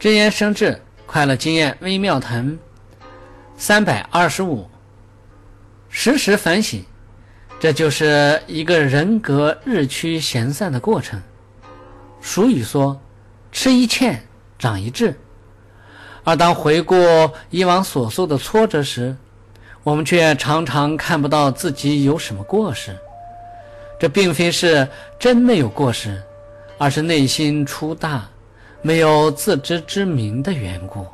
真言生智，快乐经验微妙腾，三百二十五。时时反省，这就是一个人格日趋闲散的过程。俗语说：“吃一堑，长一智。”而当回顾以往所受的挫折时，我们却常常看不到自己有什么过失。这并非是真没有过失，而是内心粗大。没有自知之明的缘故。